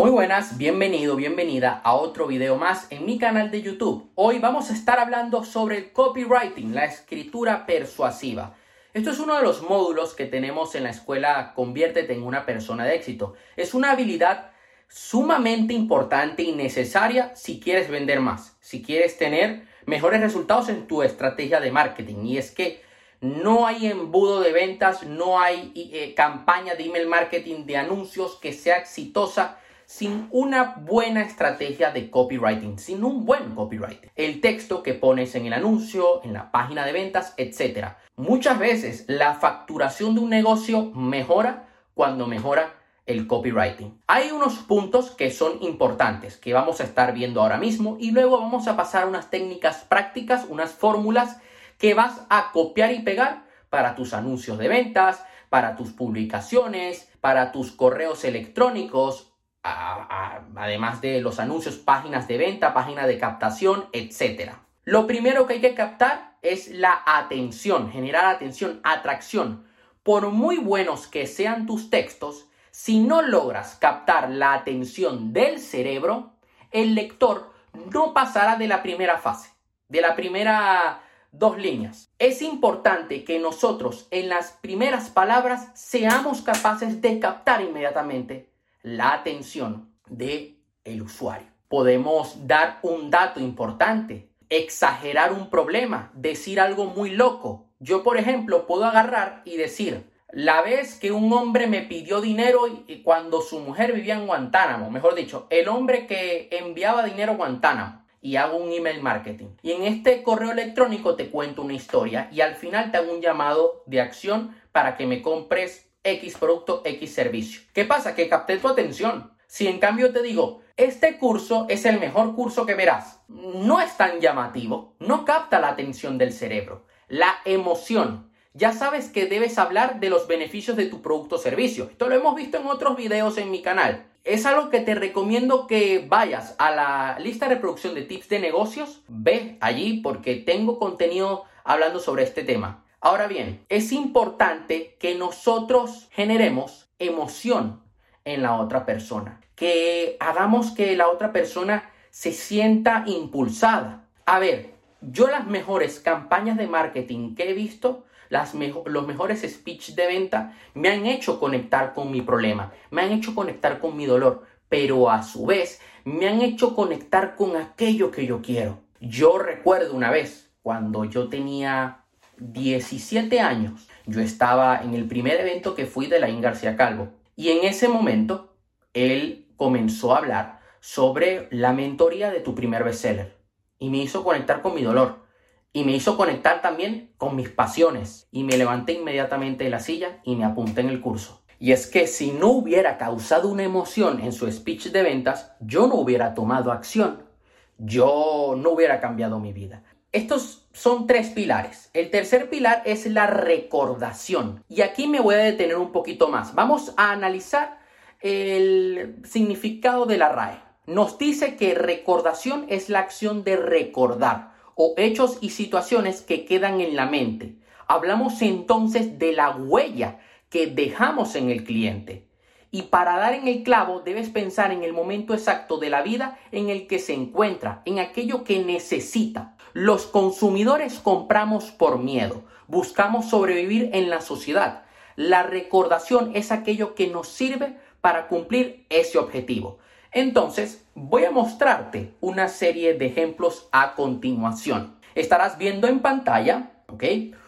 Muy buenas, bienvenido, bienvenida a otro video más en mi canal de YouTube. Hoy vamos a estar hablando sobre el copywriting, la escritura persuasiva. Esto es uno de los módulos que tenemos en la escuela Conviértete en una persona de éxito. Es una habilidad sumamente importante y necesaria si quieres vender más, si quieres tener mejores resultados en tu estrategia de marketing. Y es que no hay embudo de ventas, no hay eh, campaña de email marketing, de anuncios que sea exitosa sin una buena estrategia de copywriting, sin un buen copywriting. El texto que pones en el anuncio, en la página de ventas, etc. Muchas veces la facturación de un negocio mejora cuando mejora el copywriting. Hay unos puntos que son importantes que vamos a estar viendo ahora mismo y luego vamos a pasar unas técnicas prácticas, unas fórmulas que vas a copiar y pegar para tus anuncios de ventas, para tus publicaciones, para tus correos electrónicos, además de los anuncios, páginas de venta, páginas de captación, etc. Lo primero que hay que captar es la atención, generar atención, atracción. Por muy buenos que sean tus textos, si no logras captar la atención del cerebro, el lector no pasará de la primera fase, de la primera dos líneas. Es importante que nosotros en las primeras palabras seamos capaces de captar inmediatamente la atención del el usuario. Podemos dar un dato importante, exagerar un problema, decir algo muy loco. Yo, por ejemplo, puedo agarrar y decir, la vez que un hombre me pidió dinero y cuando su mujer vivía en Guantánamo, mejor dicho, el hombre que enviaba dinero a Guantánamo y hago un email marketing. Y en este correo electrónico te cuento una historia y al final te hago un llamado de acción para que me compres X producto, X servicio. ¿Qué pasa? Que capté tu atención. Si en cambio te digo, este curso es el mejor curso que verás, no es tan llamativo, no capta la atención del cerebro, la emoción. Ya sabes que debes hablar de los beneficios de tu producto o servicio. Esto lo hemos visto en otros videos en mi canal es algo que te recomiendo que vayas a la lista de reproducción de tips de negocios. Ve allí porque tengo contenido hablando sobre este tema. Ahora bien, es importante que nosotros generemos emoción en la otra persona, que hagamos que la otra persona se sienta impulsada. A ver, yo las mejores campañas de marketing que he visto las los mejores speech de venta me han hecho conectar con mi problema, me han hecho conectar con mi dolor, pero a su vez me han hecho conectar con aquello que yo quiero. Yo recuerdo una vez, cuando yo tenía 17 años, yo estaba en el primer evento que fui de la García Calvo. Y en ese momento él comenzó a hablar sobre la mentoría de tu primer bestseller. Y me hizo conectar con mi dolor. Y me hizo conectar también con mis pasiones. Y me levanté inmediatamente de la silla y me apunté en el curso. Y es que si no hubiera causado una emoción en su speech de ventas, yo no hubiera tomado acción, yo no hubiera cambiado mi vida. Estos son tres pilares. El tercer pilar es la recordación. Y aquí me voy a detener un poquito más. Vamos a analizar el significado de la RAE. Nos dice que recordación es la acción de recordar o hechos y situaciones que quedan en la mente. Hablamos entonces de la huella que dejamos en el cliente. Y para dar en el clavo debes pensar en el momento exacto de la vida en el que se encuentra, en aquello que necesita. Los consumidores compramos por miedo, buscamos sobrevivir en la sociedad. La recordación es aquello que nos sirve para cumplir ese objetivo. Entonces, voy a mostrarte una serie de ejemplos a continuación. Estarás viendo en pantalla, ¿ok?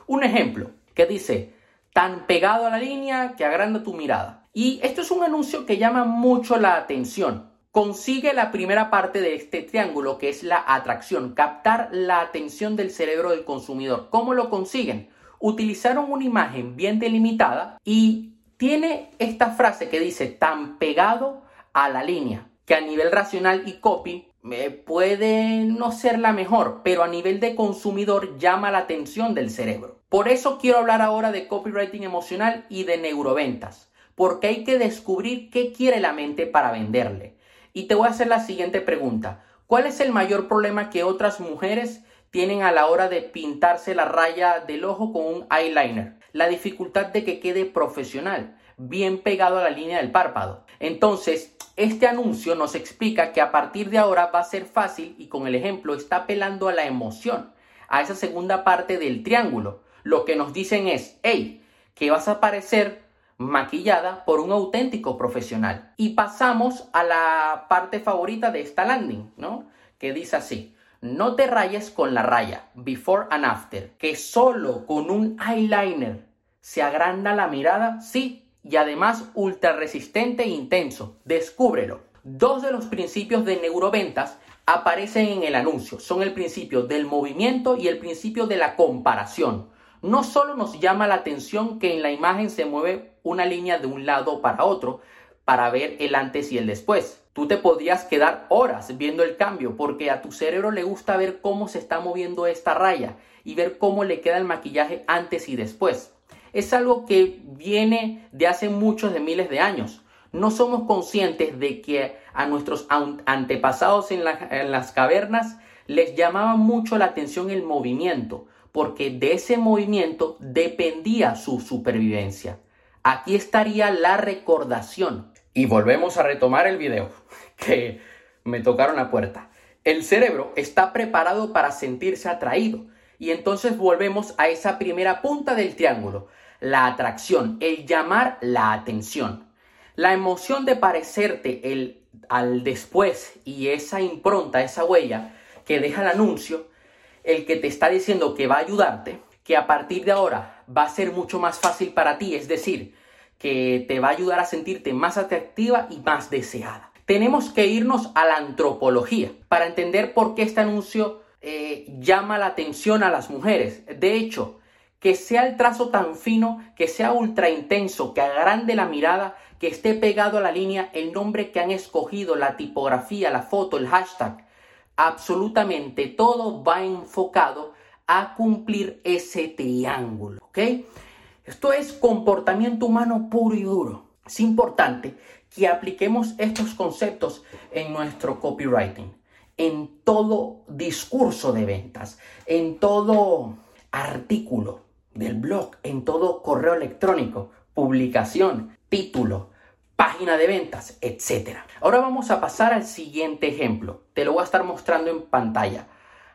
Un ejemplo que dice, tan pegado a la línea que agranda tu mirada. Y esto es un anuncio que llama mucho la atención. Consigue la primera parte de este triángulo, que es la atracción, captar la atención del cerebro del consumidor. ¿Cómo lo consiguen? Utilizaron una imagen bien delimitada y tiene esta frase que dice tan pegado a la línea que a nivel racional y copy me puede no ser la mejor, pero a nivel de consumidor llama la atención del cerebro. Por eso quiero hablar ahora de copywriting emocional y de neuroventas, porque hay que descubrir qué quiere la mente para venderle. Y te voy a hacer la siguiente pregunta. ¿Cuál es el mayor problema que otras mujeres tienen a la hora de pintarse la raya del ojo con un eyeliner? La dificultad de que quede profesional, bien pegado a la línea del párpado. Entonces, Este anuncio nos explica que a partir de ahora va a ser fácil y con el ejemplo está apelando a la emoción, a esa segunda parte del triángulo. Lo que nos dicen es, hey, que vas a aparecer maquillada por un auténtico profesional. Y pasamos a la parte favorita de esta landing, ¿no? Que dice así, no te rayes con la raya, before and after, que solo con un eyeliner se agranda la mirada, sí, y además ultra resistente e intenso. Descúbrelo. Dos de los principios de neuroventas aparecen en el anuncio. Son el principio del movimiento y el principio de la comparación. No solo nos llama la atención que en la imagen se mueve una línea de un lado para otro para ver el antes y el después. Tú te podrías quedar horas viendo el cambio porque a tu cerebro le gusta ver cómo se está moviendo esta raya y ver cómo le queda el maquillaje antes y después es algo que viene de hace muchos de miles de años. No somos conscientes de que a nuestros antepasados en, las cavernas les llamaba mucho la atención el movimiento, porque de ese movimiento dependía su supervivencia. Aquí estaría la recordación. Y volvemos a retomar el video, que me tocaron la puerta. El cerebro está preparado para sentirse atraído. Y entonces volvemos a esa primera punta del triángulo, la atracción, el llamar la atención. La emoción de parecerte el, al después y esa impronta, esa huella que deja el anuncio, el que te está diciendo que va a ayudarte, que a partir de ahora va a ser mucho más fácil para ti, es decir, que te va a ayudar a sentirte más atractiva y más deseada. Tenemos que irnos a la antropología para entender por qué este anuncio eh, llama la atención a las mujeres. De hecho, que sea el trazo tan fino, que sea ultra intenso, que agrande la mirada, que esté pegado a la línea el nombre que han escogido, la tipografía, la foto, el hashtag. Absolutamente todo va enfocado a cumplir ese triángulo, ¿ok? Esto es comportamiento humano puro y duro. Es importante que apliquemos estos conceptos en nuestro copywriting, en todo discurso de ventas, en todo artículo, del blog, en todo correo electrónico, publicación, título, página de ventas, etc. Ahora vamos a pasar al siguiente ejemplo. Te lo voy a estar mostrando en pantalla.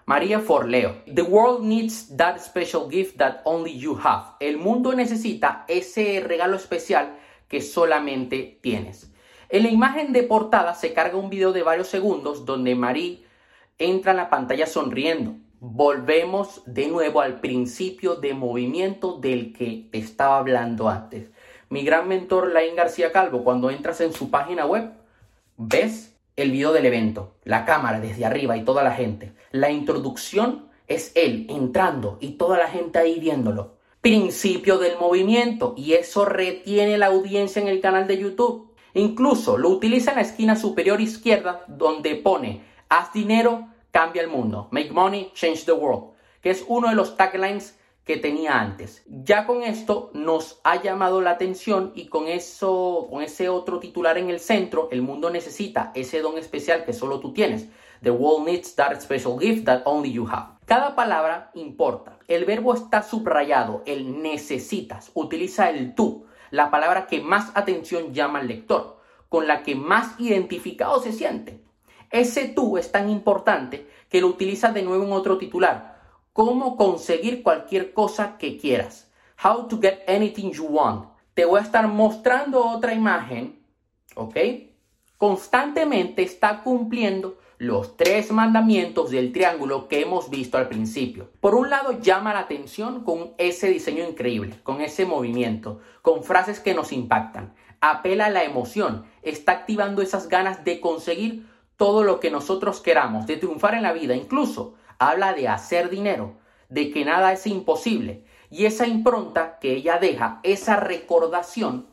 María Forleo. The world needs that special gift that only you have. El mundo necesita ese regalo especial que solamente tienes. En la imagen de portada se carga un video de varios segundos donde María entra en la pantalla sonriendo volvemos de nuevo al principio de movimiento del que estaba hablando antes. Mi gran mentor, Lain García Calvo, cuando entras en su página web, ves el video del evento, la cámara desde arriba y toda la gente. La introducción es él entrando y toda la gente ahí viéndolo. Principio del movimiento y eso retiene la audiencia en el canal de YouTube. Incluso lo utiliza en la esquina superior izquierda donde pone haz dinero cambia el mundo. Make money, change the world. Que es uno de los taglines que tenía antes. Ya con esto nos ha llamado la atención y con eso, con ese otro titular en el centro, el mundo necesita ese don especial que solo tú tienes. The world needs that special gift that only you have. Cada palabra importa. El verbo está subrayado, el necesitas. Utiliza el tú, la palabra que más atención llama al lector, con la que más identificado se siente. Ese tú es tan importante que lo utilizas de nuevo en otro titular. Cómo conseguir cualquier cosa que quieras. How to get anything you want. Te voy a estar mostrando otra imagen, ¿ok? Constantemente está cumpliendo los tres mandamientos del triángulo que hemos visto al principio. Por un lado, llama la atención con ese diseño increíble, con ese movimiento, con frases que nos impactan. Apela a la emoción, está activando esas ganas de conseguir todo lo que nosotros queramos, de triunfar en la vida, incluso habla de hacer dinero, de que nada es imposible. Y esa impronta que ella deja, esa recordación,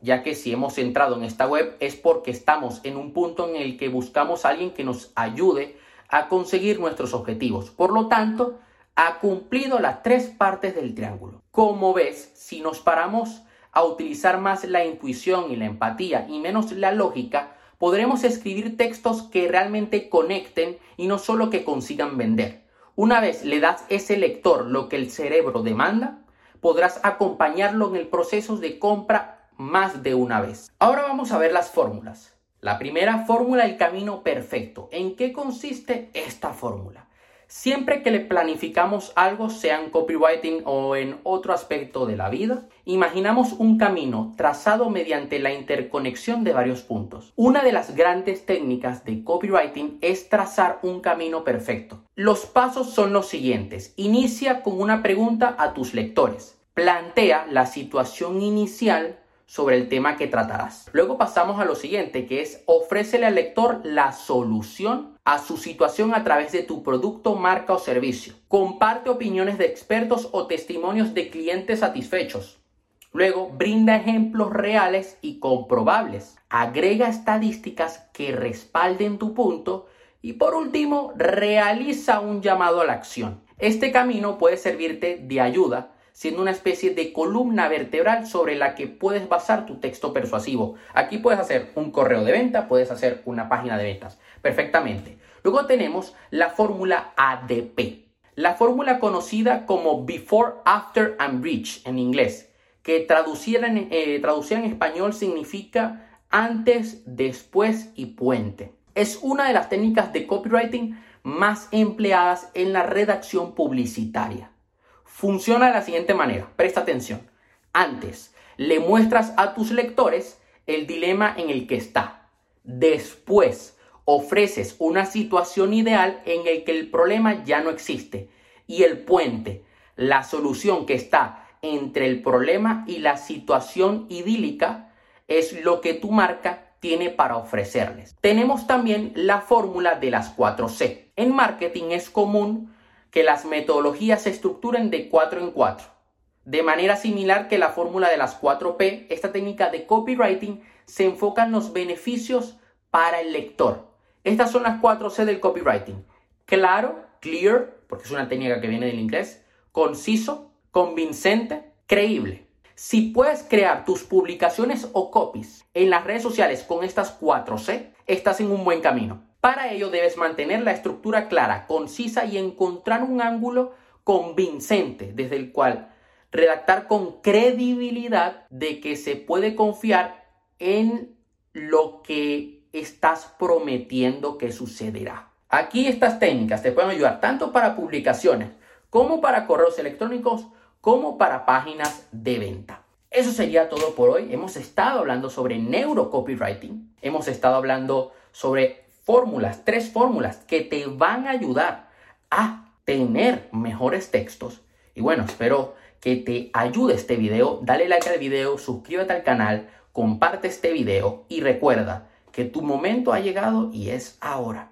ya que si hemos entrado en esta web es porque estamos en un punto en el que buscamos a alguien que nos ayude a conseguir nuestros objetivos. Por lo tanto, ha cumplido las tres partes del triángulo. Como ves, si nos paramos a utilizar más la intuición y la empatía y menos la lógica, podremos escribir textos que realmente conecten y no solo que consigan vender. Una vez le das ese lector lo que el cerebro demanda, podrás acompañarlo en el proceso de compra más de una vez. Ahora vamos a ver las fórmulas. La primera fórmula, el camino perfecto. ¿En qué consiste esta fórmula? Siempre que le planificamos algo, sea en copywriting o en otro aspecto de la vida, imaginamos un camino trazado mediante la interconexión de varios puntos. Una de las grandes técnicas de copywriting es trazar un camino perfecto. Los pasos son los siguientes. Inicia con una pregunta a tus lectores. Plantea la situación inicial sobre el tema que tratarás. Luego pasamos a lo siguiente, que es ofrécele al lector la solución a su situación a través de tu producto, marca o servicio. Comparte opiniones de expertos o testimonios de clientes satisfechos. Luego, brinda ejemplos reales y comprobables. Agrega estadísticas que respalden tu punto. Y por último, realiza un llamado a la acción. Este camino puede servirte de ayuda siendo una especie de columna vertebral sobre la que puedes basar tu texto persuasivo. Aquí puedes hacer un correo de venta, puedes hacer una página de ventas, perfectamente. Luego tenemos la fórmula ADP, la fórmula conocida como Before, After and Bridge en inglés, que traducida en, eh, en español significa antes, después y puente. Es una de las técnicas de copywriting más empleadas en la redacción publicitaria. Funciona de la siguiente manera, presta atención. Antes, le muestras a tus lectores el dilema en el que está. Después, ofreces una situación ideal en el que el problema ya no existe. Y el puente, la solución que está entre el problema y la situación idílica, es lo que tu marca tiene para ofrecerles. Tenemos también la fórmula de las 4 C. En marketing es común que las metodologías se estructuren de 4 en 4. De manera similar que la fórmula de las 4P, esta técnica de copywriting se enfoca en los beneficios para el lector. Estas son las 4C del copywriting. Claro, clear, porque es una técnica que viene del inglés, conciso, convincente, creíble. Si puedes crear tus publicaciones o copies en las redes sociales con estas 4C, estás en un buen camino. Para ello debes mantener la estructura clara, concisa y encontrar un ángulo convincente desde el cual redactar con credibilidad de que se puede confiar en lo que estás prometiendo que sucederá. Aquí estas técnicas te pueden ayudar tanto para publicaciones como para correos electrónicos como para páginas de venta. Eso sería todo por hoy. Hemos estado hablando sobre neurocopywriting. Hemos estado hablando sobre fórmulas, tres fórmulas que te van a ayudar a tener mejores textos. Y bueno, espero que te ayude este video. Dale like al video, suscríbete al canal, comparte este video y recuerda que tu momento ha llegado y es ahora.